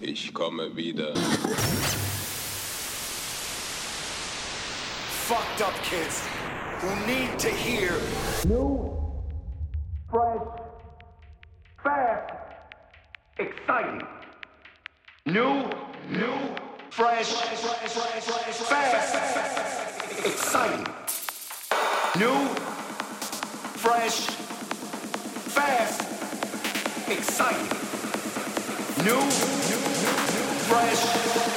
Ich komme wieder. Fucked up kids. Who need to hear. New, fresh, fast, exciting. New, new, fresh, fast, exciting. New, fresh, fast, exciting. New, fresh,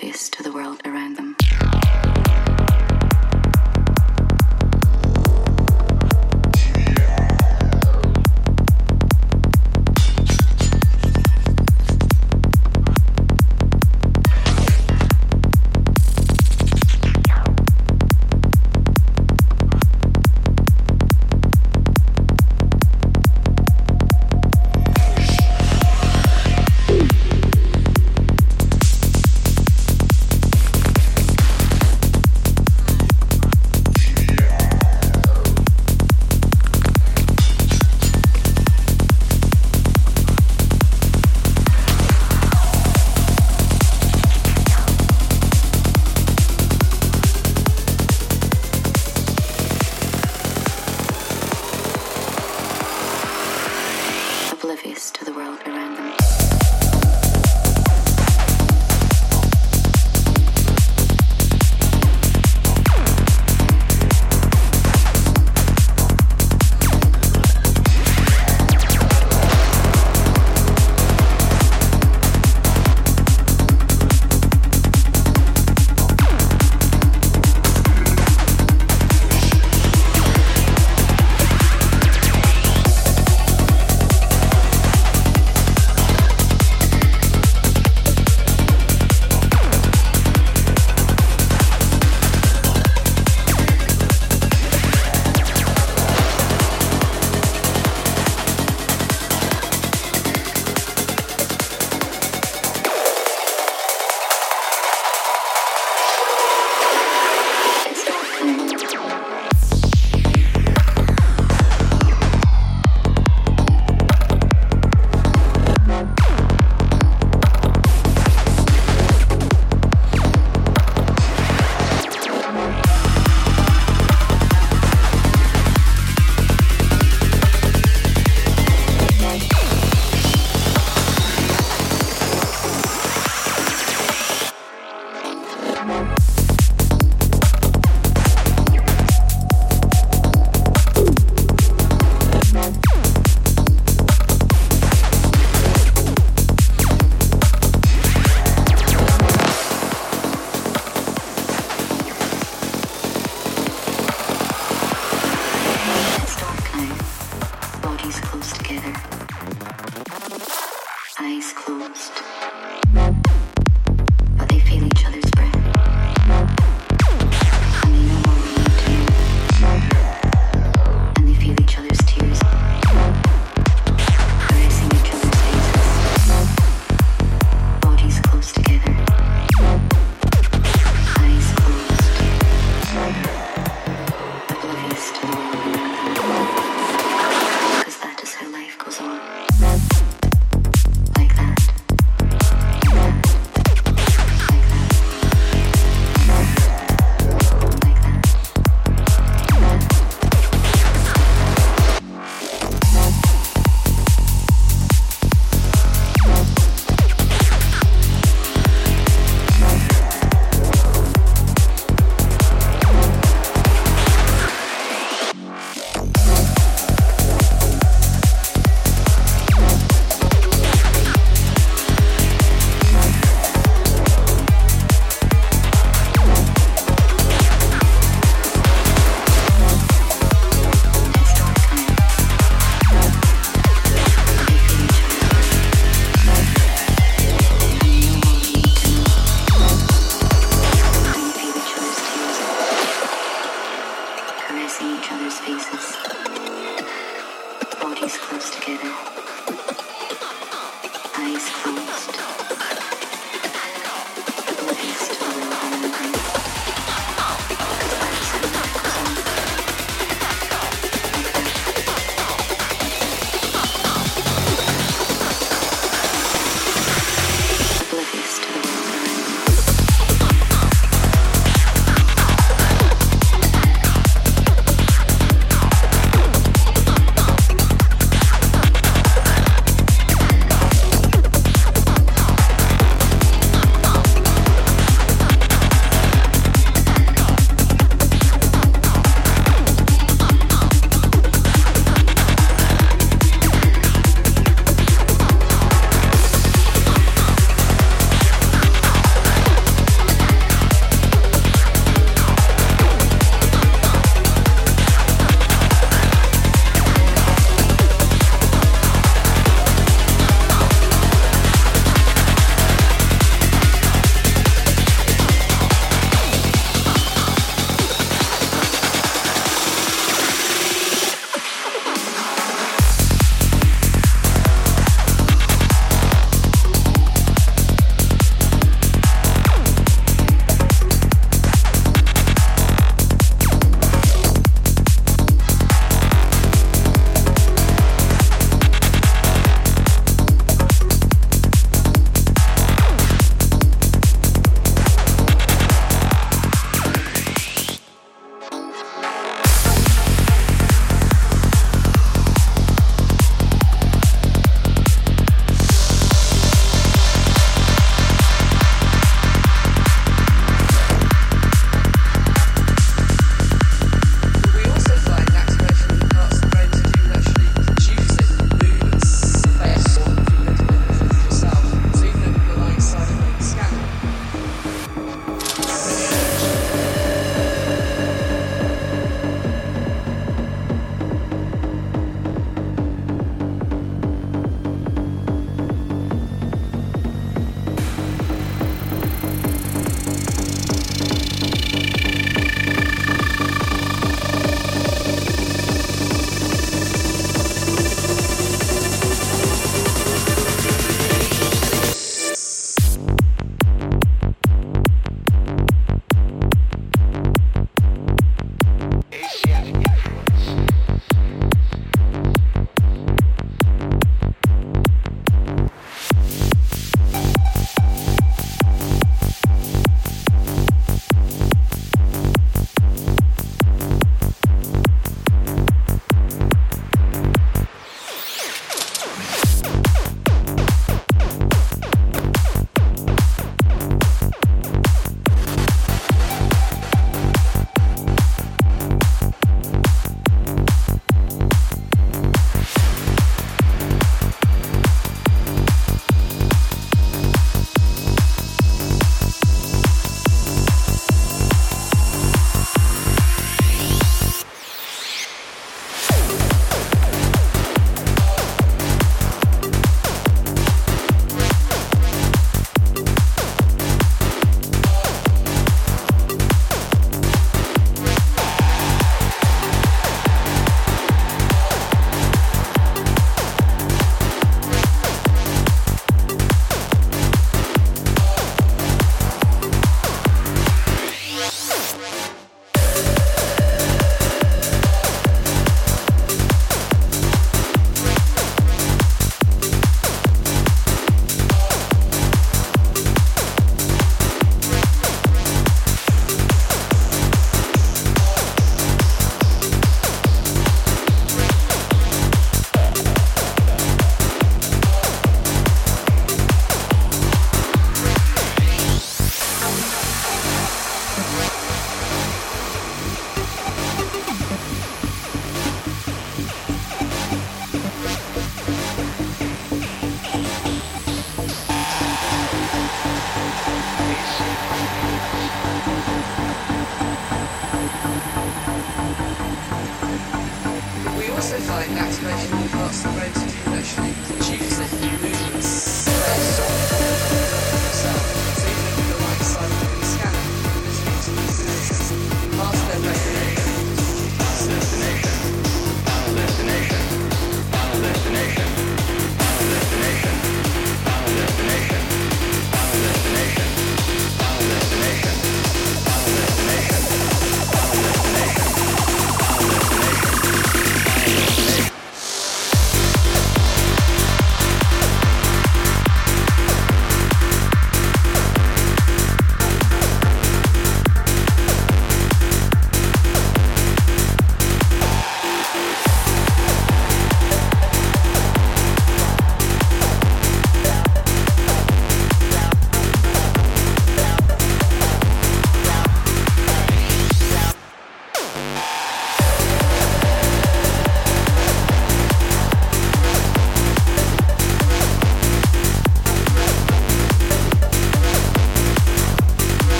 to the world around them.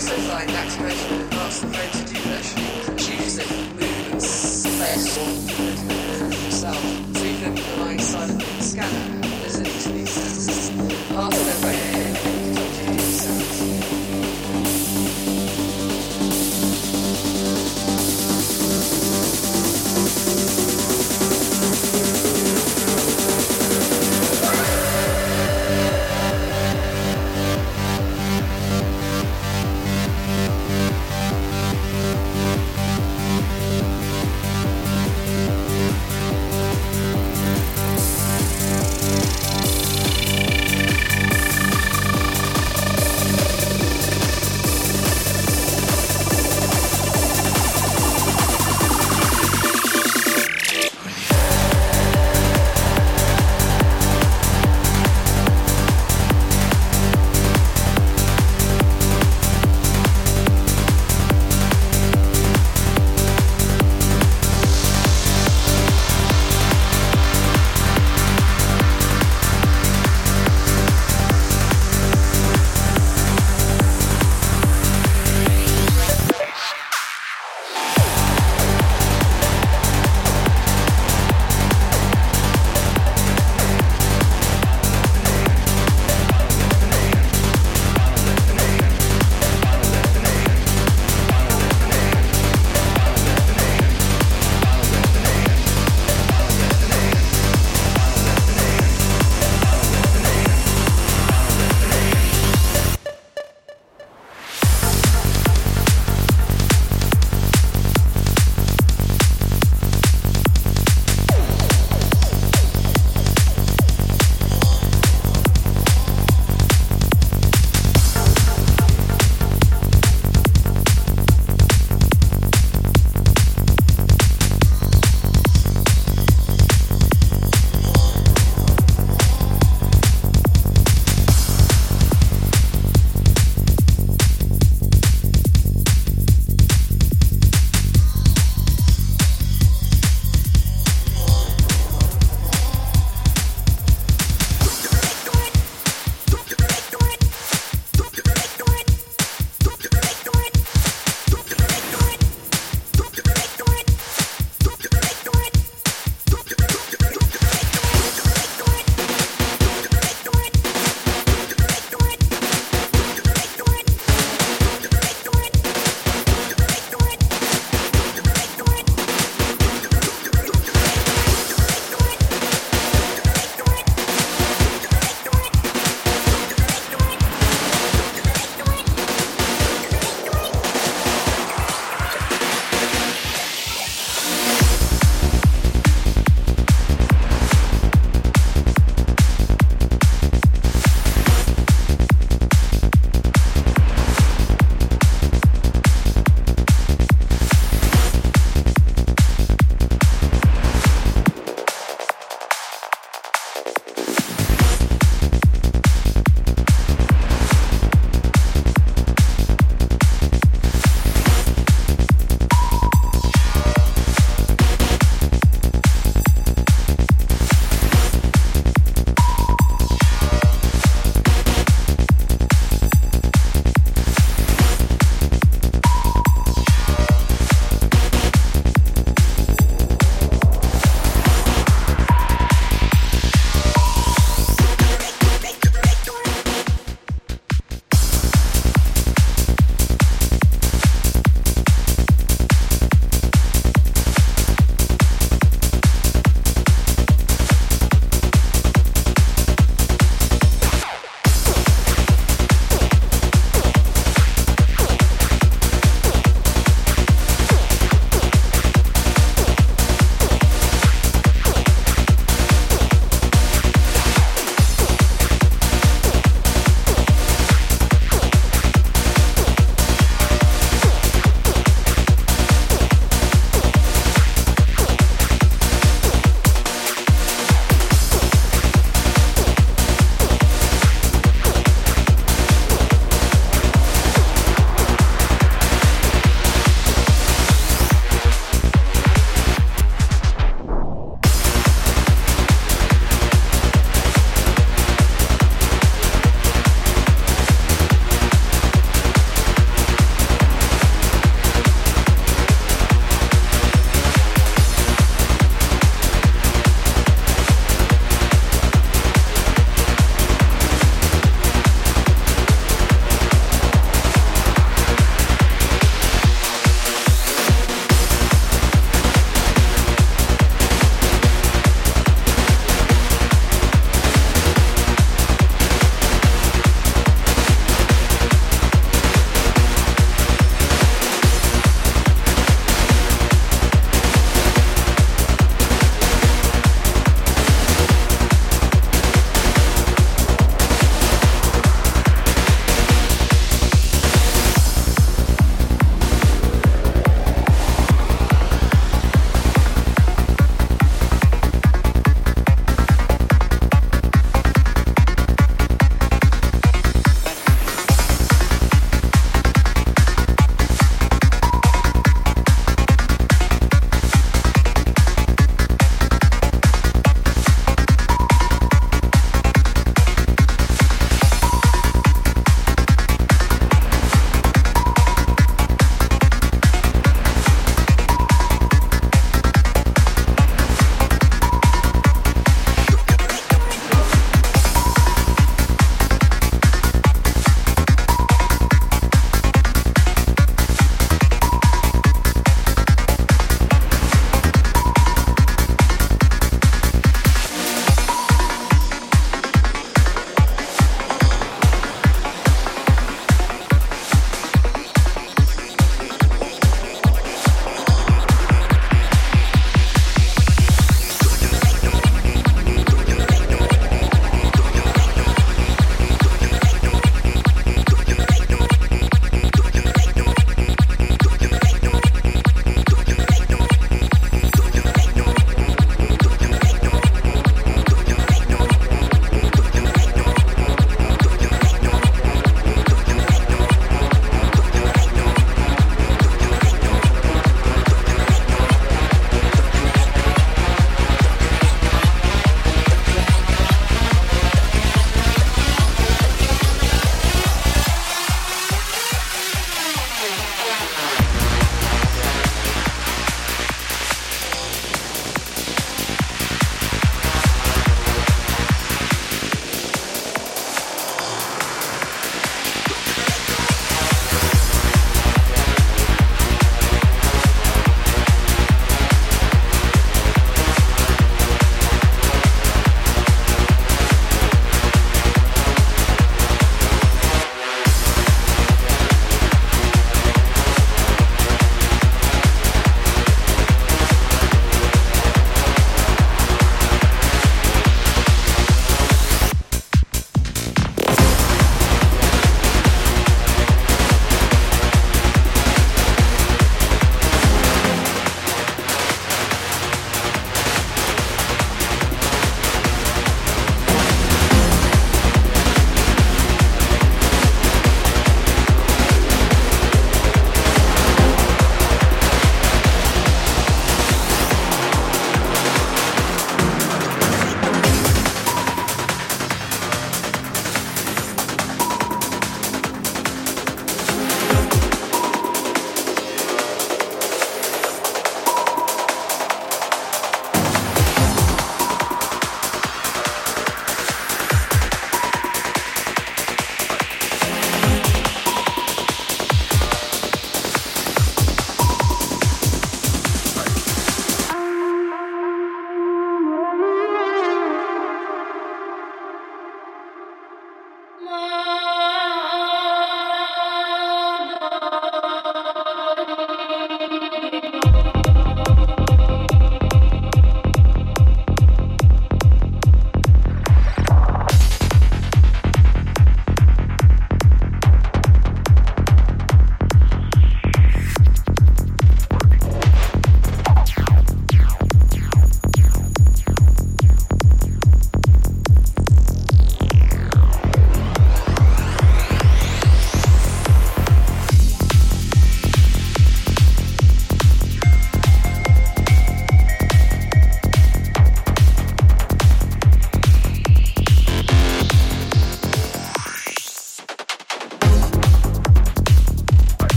also find that expression. parts of the brain to do that. produce it movements space or movement itself. So even the line, side of the scanner is to intermediate parts brain.